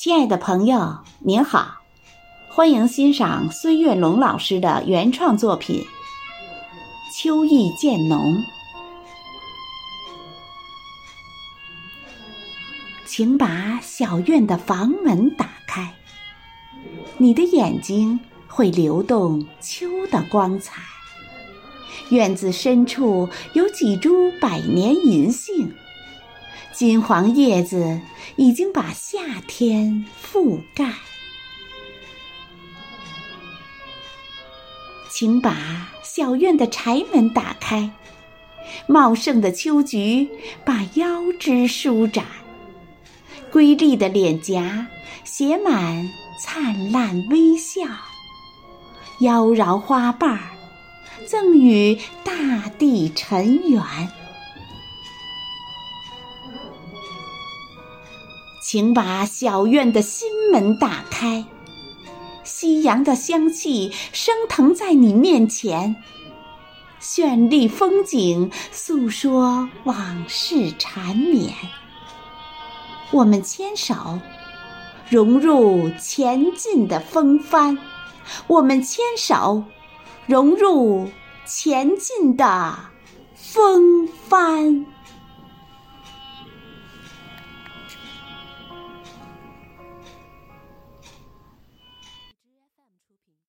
亲爱的朋友，您好，欢迎欣赏孙月龙老师的原创作品《秋意渐浓》。请把小院的房门打开，你的眼睛会流动秋的光彩。院子深处有几株百年银杏。金黄叶子已经把夏天覆盖，请把小院的柴门打开。茂盛的秋菊把腰肢舒展，瑰丽的脸颊写满灿烂微笑。妖娆花瓣儿赠予大地尘缘。请把小院的心门打开，夕阳的香气升腾在你面前，绚丽风景诉说往事缠绵。我们牵手，融入前进的风帆；我们牵手，融入前进的风帆。